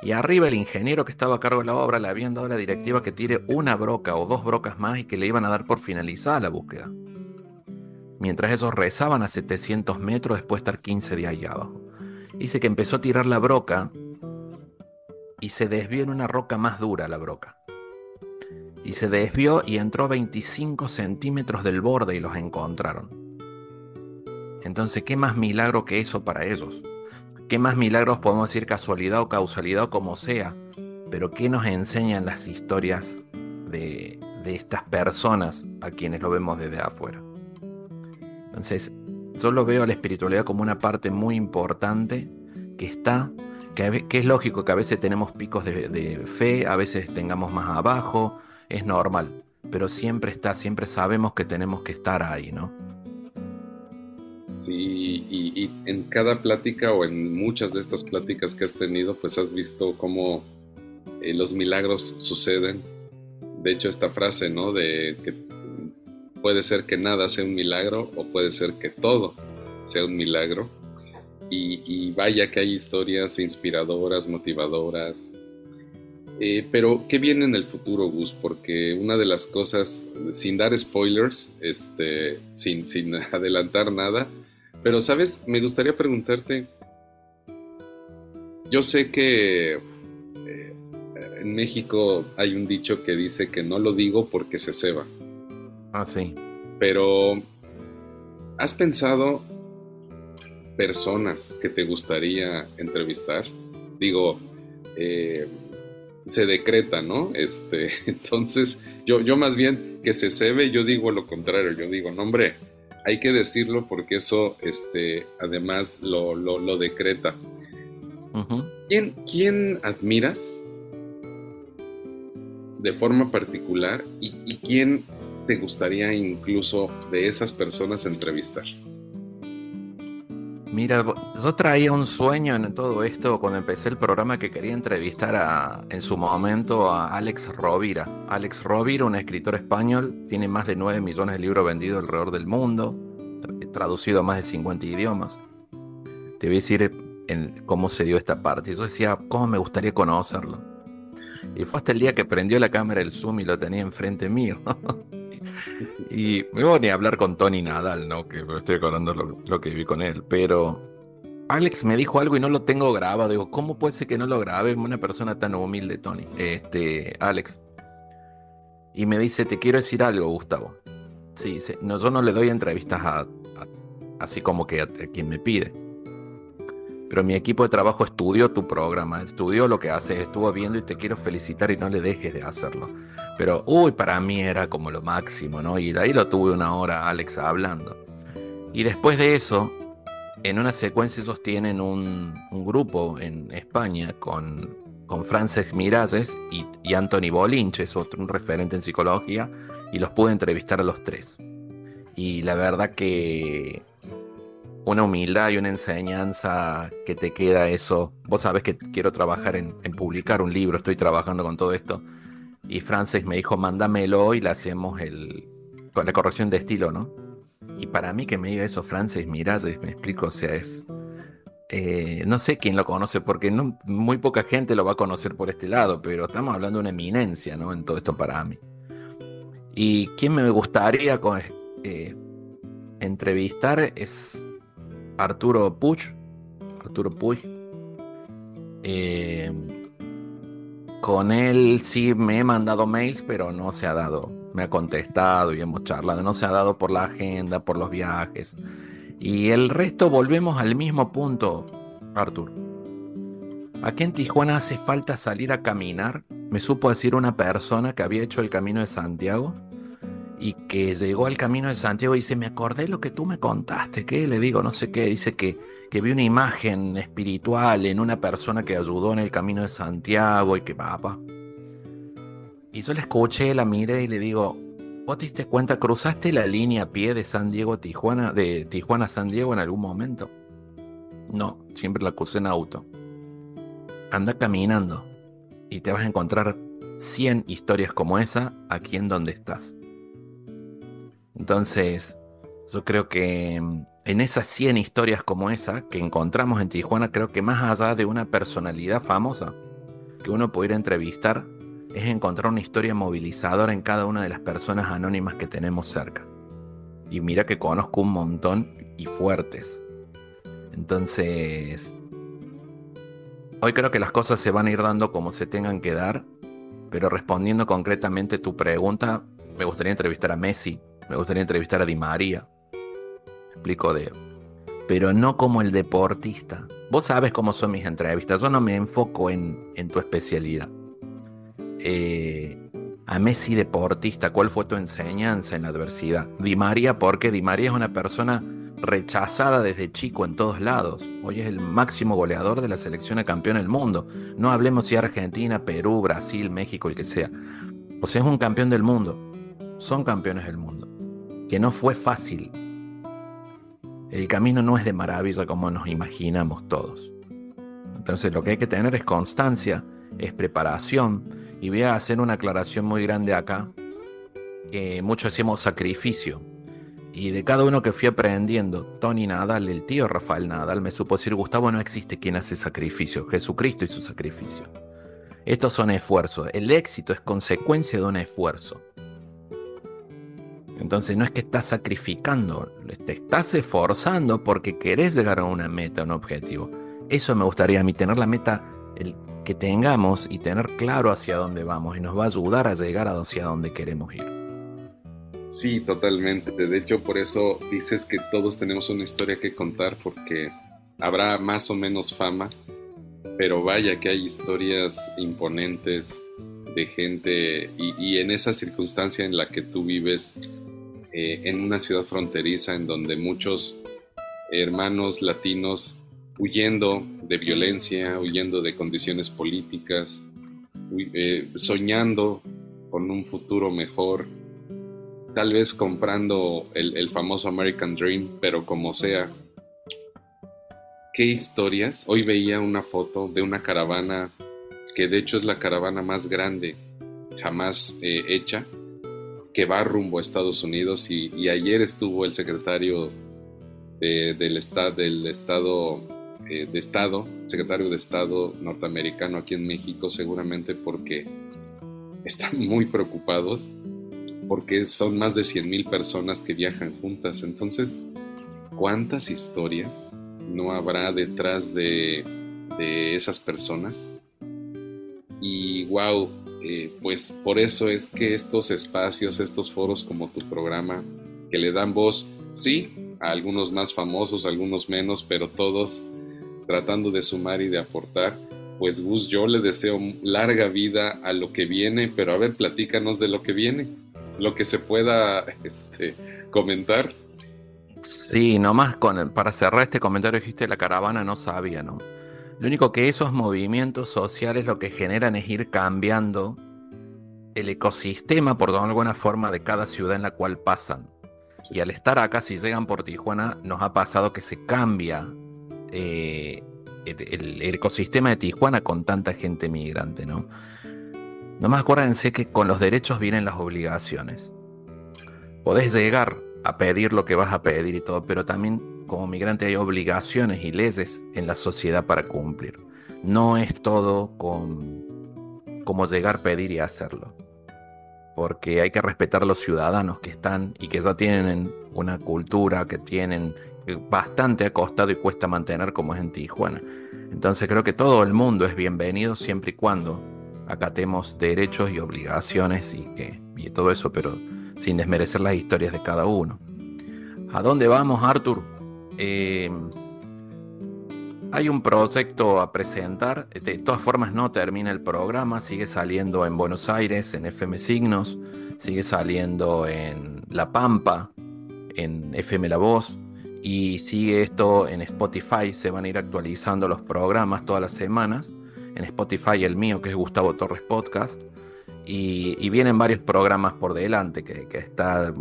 Y arriba el ingeniero que estaba a cargo de la obra le habían dado la directiva que tire una broca o dos brocas más y que le iban a dar por finalizada la búsqueda mientras esos rezaban a 700 metros después de estar 15 días allá abajo. Dice que empezó a tirar la broca y se desvió en una roca más dura la broca. Y se desvió y entró a 25 centímetros del borde y los encontraron. Entonces, ¿qué más milagro que eso para ellos? ¿Qué más milagros podemos decir casualidad o causalidad o como sea? Pero ¿qué nos enseñan las historias de, de estas personas a quienes lo vemos desde afuera? Entonces, yo lo veo a la espiritualidad como una parte muy importante que está, que, es lógico que a veces tenemos picos de, fe, a veces tengamos más abajo, es normal, pero siempre está, siempre sabemos que tenemos que estar ahí, ¿no? Sí, y, en cada plática o en muchas de estas pláticas que has tenido, pues has visto cómo eh, los milagros suceden. De hecho, esta frase, ¿no? De que puede ser que nada sea un milagro o puede ser que todo sea un milagro. Y, vaya que hay historias inspiradoras, motivadoras. Eh, pero, ¿qué viene en el futuro, Gus? Porque una de las cosas, sin dar spoilers, este, sin, sin (laughs) adelantar nada, pero, ¿sabes? Me gustaría preguntarte, yo sé que eh, en México hay un dicho que dice que no lo digo porque se ceba. Ah, sí. Pero, ¿has pensado personas que te gustaría entrevistar? Digo, eh, se decreta, ¿no? Este, (laughs) entonces, yo, yo más bien que se cebe, yo digo lo contrario, yo digo, no, hombre, hay que decirlo porque eso, este, además lo, lo, decreta. ¿Quién, ¿Quién, admiras de forma particular y, y quién te gustaría incluso de esas personas entrevistar? Mira, yo traía un sueño en todo esto cuando empecé el programa que quería entrevistar a, en su momento a Alex Rovira. Alex Rovira, un escritor español, tiene más de 9 millones de libros vendidos alrededor del mundo, traducido a más de 50 idiomas. Te voy a decir cómo se dio esta parte. Yo decía, ¿cómo me gustaría conocerlo? Y fue hasta el día que prendió la cámara el Zoom y lo tenía enfrente mío. (laughs) y me voy a hablar con Tony Nadal, ¿no? Que estoy acordando lo, que vi con él, pero Alex me dijo algo y no lo tengo grabado. Digo, ¿cómo puede ser que no lo grabe una persona tan humilde, Tony? Este, Alex. Y me dice, te quiero decir algo, Gustavo. Sí, no, yo no le doy entrevistas a, así como que a, quien me pide. Pero mi equipo de trabajo estudió tu programa, estudió lo que haces, estuvo viendo y te quiero felicitar y no le dejes de hacerlo. Pero, uy, para mí era como lo máximo, ¿no? Y ahí lo tuve una hora Alex hablando. Y después de eso, en una secuencia ellos tienen un, grupo en España con, con Frances Miralles y, y, Anthony Bolinche, es otro un referente en psicología, y los pude entrevistar a los tres. Y la verdad que una humildad y una enseñanza que te queda eso. Vos sabés que quiero trabajar en, en publicar un libro, estoy trabajando con todo esto. Y Frances me dijo, mándamelo y le hacemos el, la corrección de estilo, ¿no? Y para mí que me diga eso, Francis Miralles, me explico, o sea, es... Eh, no sé quién lo conoce, porque muy poca gente lo va a conocer por este lado, pero estamos hablando de una eminencia, ¿no? En todo esto para mí. Y quien me gustaría eh, entrevistar es Arturo Puch. Arturo Puig. Eh, con él sí me he mandado mails, pero no se ha dado me ha contestado y hemos charlado, no se ha dado por la agenda, por los viajes. Y el resto volvemos al mismo punto, Artur. Aquí en Tijuana hace falta salir a caminar, me supo decir una persona que había hecho el camino de Santiago y que llegó al camino de Santiago y dice, me acordé lo que tú me contaste, ¿qué? Le digo, no sé qué, dice que, que vi una imagen espiritual en una persona que ayudó en el camino de Santiago y que papá. Y yo le escuché, la miré y le digo, ¿vos te diste cuenta, cruzaste la línea a pie de San Diego a Tijuana, de Tijuana a San Diego en algún momento? No, siempre la crucé en auto. Anda caminando y te vas a encontrar 100 historias como esa aquí en donde estás. Entonces, yo creo que mm, en esas 100 historias como esa que encontramos en Tijuana, creo que más allá de una personalidad famosa que uno pudiera entrevistar, es encontrar una historia movilizadora en cada una de las personas anónimas que tenemos cerca. Y mira que conozco un montón y fuertes. Entonces, hoy creo que las cosas se van a ir dando como se tengan que dar, pero respondiendo concretamente tu pregunta, me gustaría entrevistar a Messi, me gustaría entrevistar a Di María. explico de pero no como el deportista. Vos sabes cómo son mis entrevistas, yo no me enfoco en, en tu especialidad. Eh, a Messi deportista, ¿cuál fue tu enseñanza en la adversidad? Di María, porque Di María es una persona rechazada desde chico en todos lados. Hoy es el máximo goleador de la selección de campeón del mundo. No hablemos si Argentina, Perú, Brasil, México, el que sea. O sea, es un campeón del mundo. Son campeones del mundo. Que no fue fácil. El camino no es de maravilla como nos imaginamos todos. Entonces lo que hay que tener es constancia, es preparación, y voy a hacer una aclaración muy grande acá, que muchos decimos sacrificio. Y de cada uno que fui aprendiendo, Tony Nadal, el tío Rafael Nadal, me supo decir, Gustavo, no existe quien hace sacrificio, Jesucristo y su sacrificio. Estos son esfuerzos, el éxito es consecuencia de un esfuerzo. Entonces no es que estás sacrificando, te estás esforzando porque querés llegar a una meta, a un objetivo. Eso me gustaría a mí, tener la meta, que tengamos y tener claro hacia dónde vamos y nos va a ayudar a llegar hacia donde queremos ir. Sí, totalmente. De hecho, por eso dices que todos tenemos una historia que contar porque habrá más o menos fama, pero vaya que hay historias imponentes de gente y, en esa circunstancia en la que tú vives, eh, en una ciudad fronteriza en donde muchos hermanos latinos huyendo de violencia, huyendo de condiciones políticas, eh, soñando con un futuro mejor, tal vez comprando el, famoso American Dream, pero como sea. ¿Qué historias? Hoy veía una foto de una caravana que de hecho es la caravana más grande jamás eh, hecha, que va rumbo a Estados Unidos y, ayer estuvo el secretario del, del Estado eh, de Estado, secretario de Estado norteamericano aquí en México, seguramente porque están muy preocupados, porque son más de 100 mil personas que viajan juntas. Entonces, ¿cuántas historias no habrá detrás de, esas personas. Y wow, eh, pues por eso es que estos espacios, estos foros como tu programa, que le dan voz, sí, a algunos más famosos, algunos menos, pero todos tratando de sumar y de aportar. Pues Gus, yo le deseo larga vida a lo que viene, pero a ver, platícanos de lo que viene, lo que se pueda (laughs) este, comentar. Sí, nomás con, para cerrar este comentario dijiste la caravana no sabía, ¿no? Lo único que esos movimientos sociales lo que generan es ir cambiando el ecosistema, por alguna forma, de cada ciudad en la cual pasan. Y al estar acá, si llegan por Tijuana, nos ha pasado que se cambia eh, el, ecosistema de Tijuana con tanta gente migrante, ¿no? Nomás acuérdense que con los derechos vienen las obligaciones. Podés llegar a pedir lo que vas a pedir y todo, pero también como migrante hay obligaciones y leyes en la sociedad para cumplir. No es todo con como llegar, pedir y hacerlo. Porque hay que respetar a los ciudadanos que están y que ya tienen una cultura, que tienen bastante acostado y cuesta mantener como es en Tijuana. Entonces creo que todo el mundo es bienvenido siempre y cuando acatemos derechos y obligaciones y, que, y todo eso, pero sin desmerecer las historias de cada uno. ¿A dónde vamos, Arthur? Eh, hay un proyecto a presentar. De todas formas, no termina el programa. Sigue saliendo en Buenos Aires, en FM Signos. Sigue saliendo en La Pampa, en FM La Voz. Y sigue esto en Spotify. Se van a ir actualizando los programas todas las semanas. En Spotify el mío, que es Gustavo Torres Podcast. Y, vienen varios programas por delante que, que está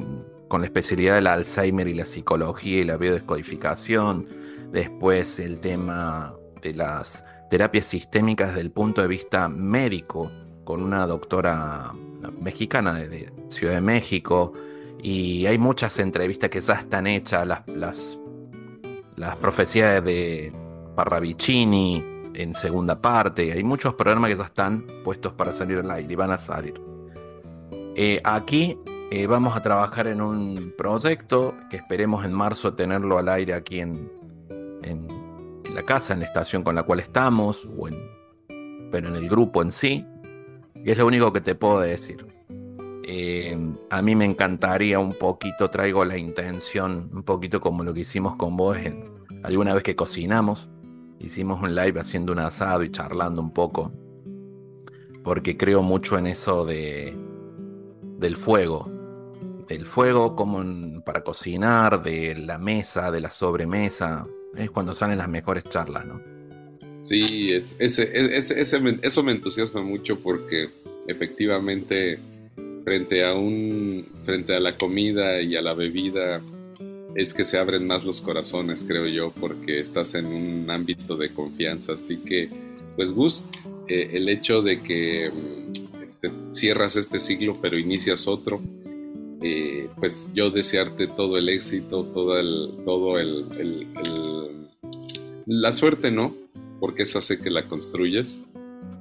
con la especialidad del Alzheimer y la psicología y la biodescodificación. Después el tema de las terapias sistémicas desde el punto de vista médico, con una doctora mexicana de, Ciudad de México. Y hay muchas entrevistas que ya están hechas, las, las, profecías de Parravicini en segunda parte. Hay muchos programas que ya están puestos para salir al aire y van a salir. Eh, aquí eh, vamos a trabajar en un proyecto que esperemos en marzo tenerlo al aire aquí en, en, la casa, en la estación con la cual estamos, o pero en el grupo en sí. Y es lo único que te puedo decir. Eh, a mí me encantaría un poquito, traigo la intención, un poquito como lo que hicimos con vos alguna vez que cocinamos. Hicimos un live haciendo un asado y charlando un poco. Porque creo mucho en eso de, del fuego, del fuego como para cocinar, de la mesa, de la sobremesa. Es cuando salen las mejores charlas, ¿no? Sí, es, ese, eso me entusiasma mucho porque efectivamente frente a un frente a la comida y a la bebida es que se abren más los corazones, creo yo, porque estás en un ámbito de confianza. Así que, pues Gus, eh, el hecho de que este, cierras este siglo pero inicias otro, eh, pues yo desearte todo el éxito, todo el, todo el, la suerte no, porque esa hace que la construyes,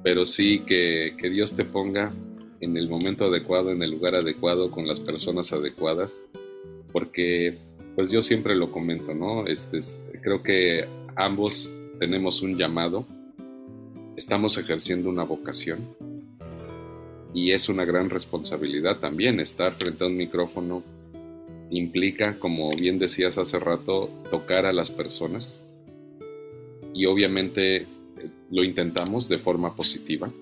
pero sí que, Dios te ponga en el momento adecuado, en el lugar adecuado, con las personas adecuadas, porque pues yo siempre lo comento, ¿no? Este, creo que ambos tenemos un llamado, estamos ejerciendo una vocación y es una gran responsabilidad también estar frente a un micrófono. Implica, como bien decías hace rato, tocar a las personas y obviamente eh, lo intentamos de forma positiva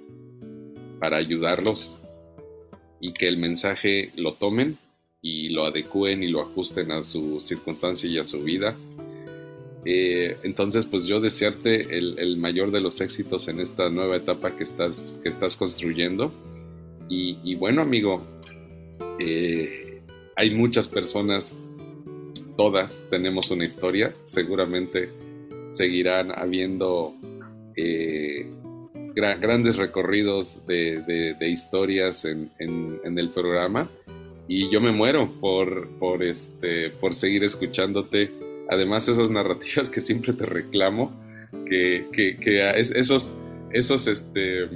para ayudarlos y que el mensaje lo tomen y lo adecúen y lo ajusten a su circunstancia y a su vida. Eh, entonces, pues yo desearte el, mayor de los éxitos en esta nueva etapa que estás, que estás construyendo y, bueno, amigo, eh, hay muchas personas, todas tenemos una historia, seguramente seguirán habiendo eh, grandes recorridos de, historias en, el programa y yo me muero por, por, este, por seguir escuchándote. Además, esas narrativas que siempre te reclamo, que, que, que esos, esos este,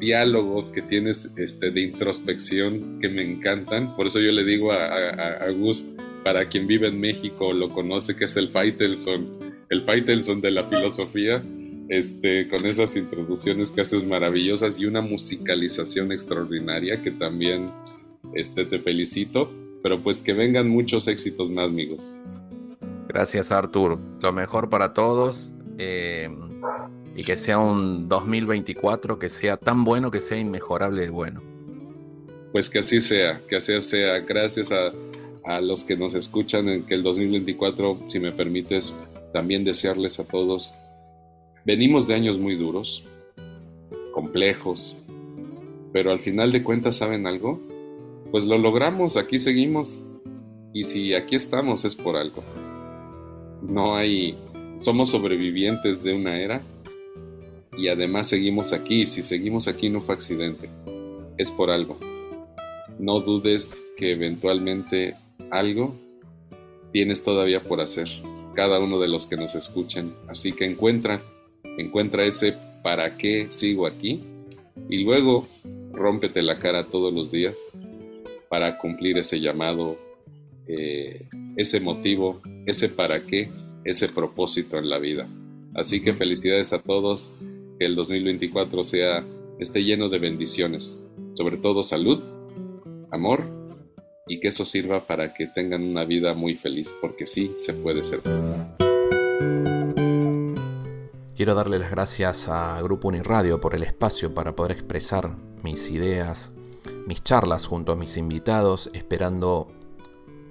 diálogos que tienes este, de introspección que me encantan. Por eso yo le digo a, Gus, para quien vive en México lo conoce, que es el Faitelson. el Faitelson de la filosofía, este, con esas introducciones que haces maravillosas y una musicalización extraordinaria que también este, te felicito, pero pues que vengan muchos éxitos más, amigos. Gracias, Artur. Lo mejor para todos. Eh, y que sea un 2024 que sea tan bueno que sea inmejorable de bueno. Pues que así sea, que así sea. Gracias a, a los que nos escuchan en que el 2024, si me permites, también desearles a todos. Venimos de años muy duros, complejos, pero al final de cuentas, ¿saben algo? Pues lo logramos, aquí seguimos. Y si aquí estamos es por algo. No hay... Somos sobrevivientes de una era y además seguimos aquí. Si seguimos aquí no fue accidente, es por algo. No dudes que eventualmente algo tienes todavía por hacer, cada uno de los que nos escuchan. Así que encuentra, encuentra ese para qué sigo aquí y luego rómpete la cara todos los días para cumplir ese llamado, eh, ese motivo, ese para qué, ese propósito en la vida. Así que felicidades a todos, que el 2024 sea, esté lleno de bendiciones, sobre todo salud, amor y que eso sirva para que tengan una vida muy feliz, porque sí se puede ser feliz. Quiero darle las gracias a Grupo Uniradio por el espacio para poder expresar mis ideas, mis charlas junto a mis invitados, esperando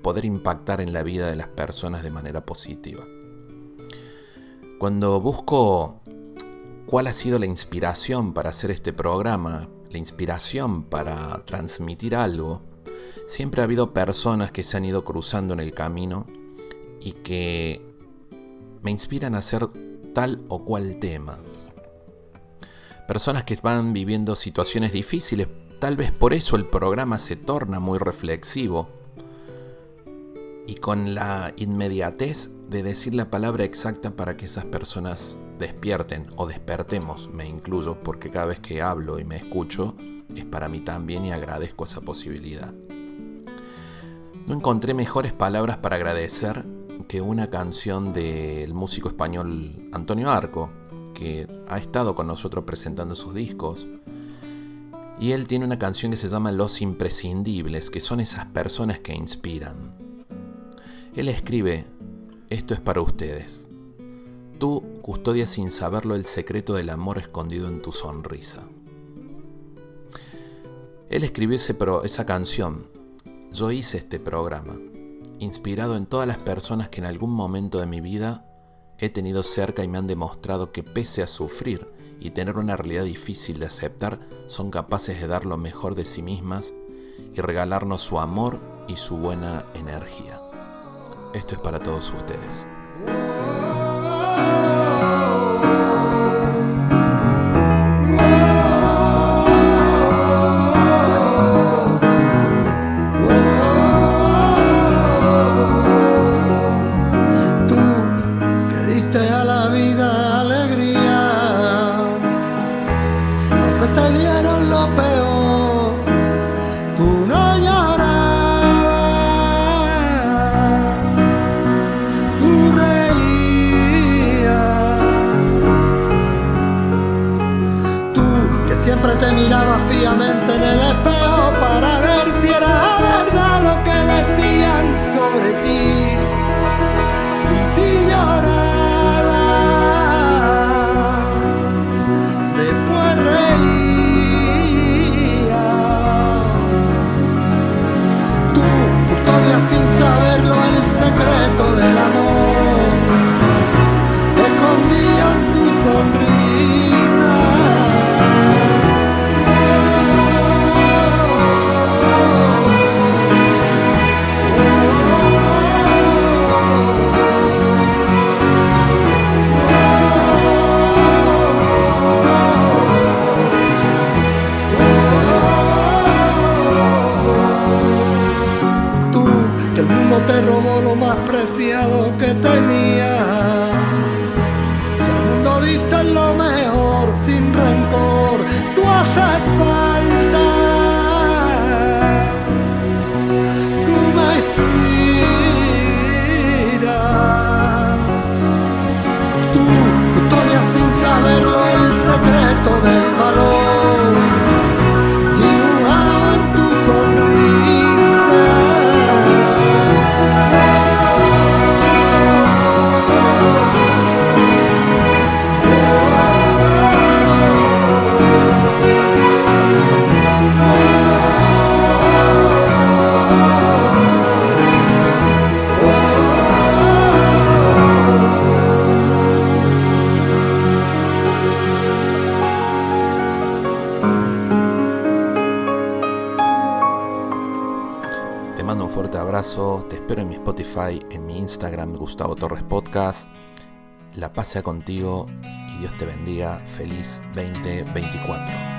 poder impactar en la vida de las personas de manera positiva. Cuando busco cuál ha sido la inspiración para hacer este programa, la inspiración para transmitir algo, siempre ha habido personas que se han ido cruzando en el camino y que me inspiran a hacer tal o cual tema. Personas que van viviendo situaciones difíciles, tal vez por eso el programa se torna muy reflexivo y con la inmediatez de decir la palabra exacta para que esas personas despierten o despertemos, me incluyo porque cada vez que hablo y me escucho es para mí también y agradezco esa posibilidad. No encontré mejores palabras para agradecer que una canción del músico español Antonio Arco, que ha estado con nosotros presentando sus discos. Y él tiene una canción que se llama Los Imprescindibles, que son esas personas que inspiran. Él escribe, esto es para ustedes. Tú custodias sin saberlo el secreto del amor escondido en tu sonrisa. Él escribió esa canción yo hice este programa, inspirado en todas las personas que en algún momento de mi vida he tenido cerca y me han demostrado que pese a sufrir y tener una realidad difícil de aceptar, son capaces de dar lo mejor de sí mismas y regalarnos su amor y su buena energía. Esto es para todos ustedes. Paz sea contigo y Dios te bendiga. Feliz 2024.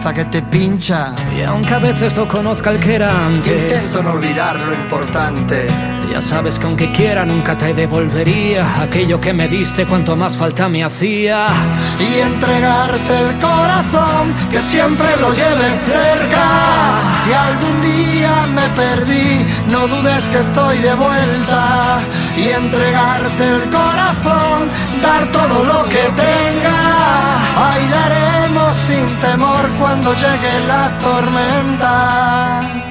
que te pincha. Y aunque a veces no conozca el que era antes, Intento no olvidar lo importante. Ya sabes que aunque quiera nunca te devolvería aquello que me diste cuanto más falta me hacía. y entregarte el corazón, que siempre lo lleves cerca. Si algún día me perdí, no dudes que estoy de vuelta. Y entregarte el corazón, dar todo lo que tenga. Bailaremos sin temor cuando llegue la tormenta.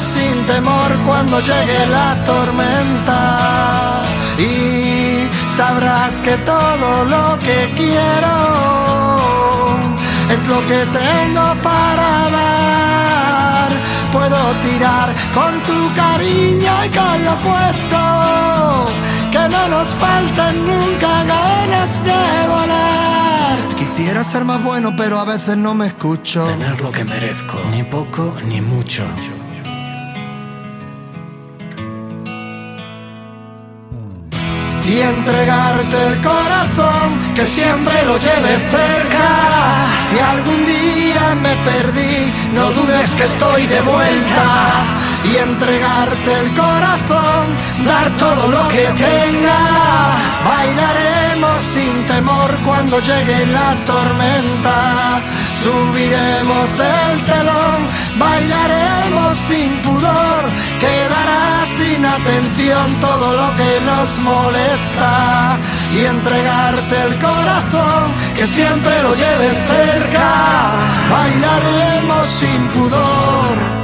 Sin temor cuando llegue la tormenta. Y sabrás que todo lo que quiero es lo que tengo para dar. Puedo tirar con tu cariño y con lo puesto. Que no nos falten nunca ganas de volar. Quisiera ser más bueno, pero a veces no me escucho. Tener lo que merezco, ni poco ni mucho. Y entregarte el corazón, que siempre lo lleves cerca. Si algún día me perdí, no dudes que estoy de vuelta. Y entregarte el corazón, dar todo lo que tenga. Bailaremos sin temor cuando llegue la tormenta. Subiremos el telón, bailaremos sin pudor, quedará sin atención todo lo que nos molesta. Y entregarte el corazón, que siempre lo lleves cerca, bailaremos sin pudor.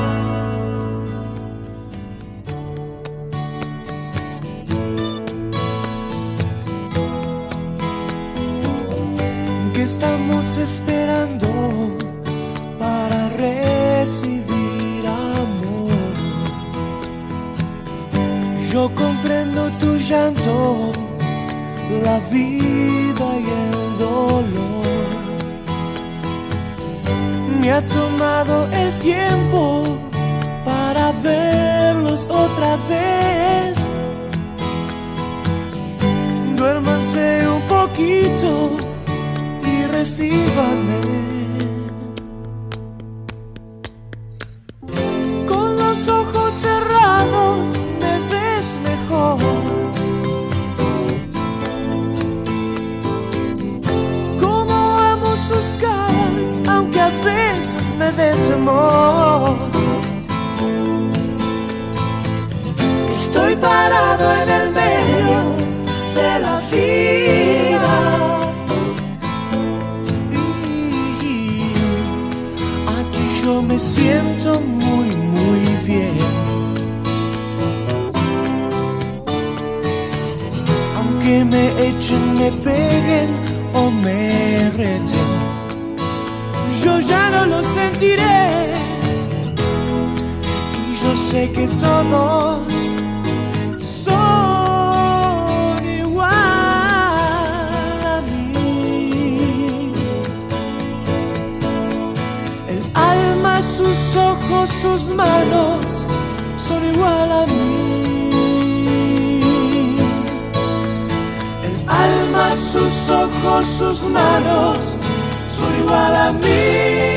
que estamos esperando para recibir Yo comprendo tu llanto, la vida y el dolor. Me ha tomado el tiempo para verlos otra vez. Duérmanse un poquito y recíbanme. Con los ojos cerrados a veces me den temor. Estoy parado en el medio de la vida. Y aquí yo me siento muy, muy bien. Aunque me echen, me peguen o me reten, sentiré. Y yo sé que todos son igual a mí. El alma, sus ojos, sus manos son igual a mí. El alma, sus ojos, sus manos soy igual a mí.